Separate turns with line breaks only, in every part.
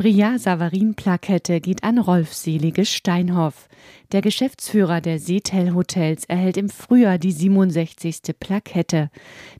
Bria Savarin Plakette geht an Rolf Selige Steinhoff. Der Geschäftsführer der Seetel Hotels erhält im Frühjahr die 67. Plakette.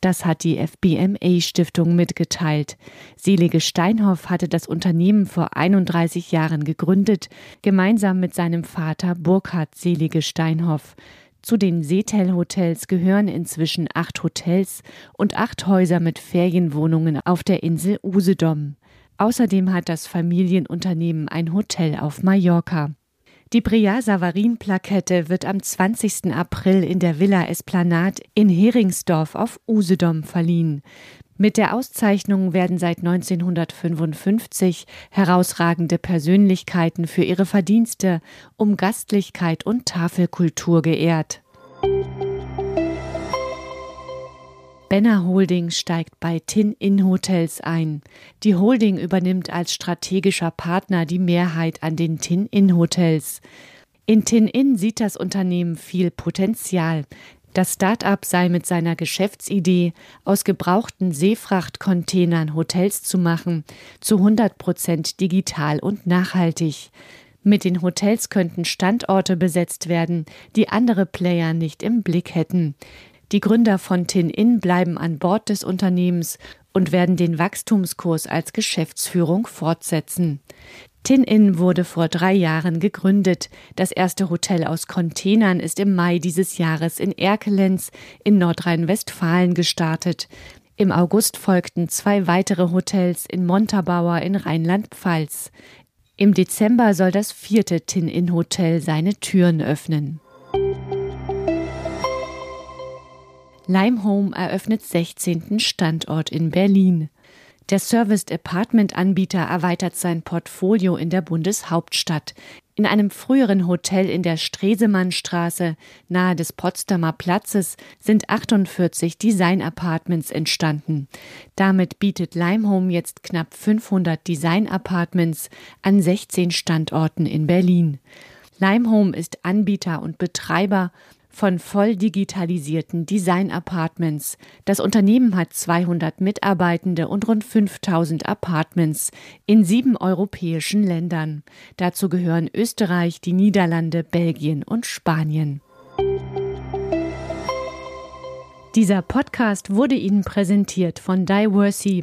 Das hat die FBMA Stiftung mitgeteilt. Selige Steinhoff hatte das Unternehmen vor 31 Jahren gegründet, gemeinsam mit seinem Vater Burkhard Selige Steinhoff. Zu den Seetel Hotels gehören inzwischen acht Hotels und acht Häuser mit Ferienwohnungen auf der Insel Usedom. Außerdem hat das Familienunternehmen ein Hotel auf Mallorca. Die Bria Savarin Plakette wird am 20. April in der Villa Esplanade in Heringsdorf auf Usedom verliehen. Mit der Auszeichnung werden seit 1955 herausragende Persönlichkeiten für ihre Verdienste um Gastlichkeit und Tafelkultur geehrt. Benner Holding steigt bei Tin-In Hotels ein. Die Holding übernimmt als strategischer Partner die Mehrheit an den Tin-In Hotels. In Tin-In sieht das Unternehmen viel Potenzial. Das Start-up sei mit seiner Geschäftsidee, aus gebrauchten Seefrachtcontainern Hotels zu machen, zu 100 Prozent digital und nachhaltig. Mit den Hotels könnten Standorte besetzt werden, die andere Player nicht im Blick hätten. Die Gründer von Tin-In bleiben an Bord des Unternehmens und werden den Wachstumskurs als Geschäftsführung fortsetzen. Tin-In wurde vor drei Jahren gegründet. Das erste Hotel aus Containern ist im Mai dieses Jahres in Erkelenz in Nordrhein-Westfalen gestartet. Im August folgten zwei weitere Hotels in Montabaur in Rheinland-Pfalz. Im Dezember soll das vierte Tin-In-Hotel seine Türen öffnen. Limehome eröffnet 16. Standort in Berlin. Der Serviced Apartment Anbieter erweitert sein Portfolio in der Bundeshauptstadt. In einem früheren Hotel in der Stresemannstraße nahe des Potsdamer Platzes sind 48 Design Apartments entstanden. Damit bietet Limehome jetzt knapp 500 Design Apartments an 16 Standorten in Berlin. Limehome ist Anbieter und Betreiber von voll digitalisierten Design-Apartments. Das Unternehmen hat 200 Mitarbeitende und rund 5000 Apartments in sieben europäischen Ländern. Dazu gehören Österreich, die Niederlande, Belgien und Spanien. Dieser Podcast wurde Ihnen präsentiert von Diversey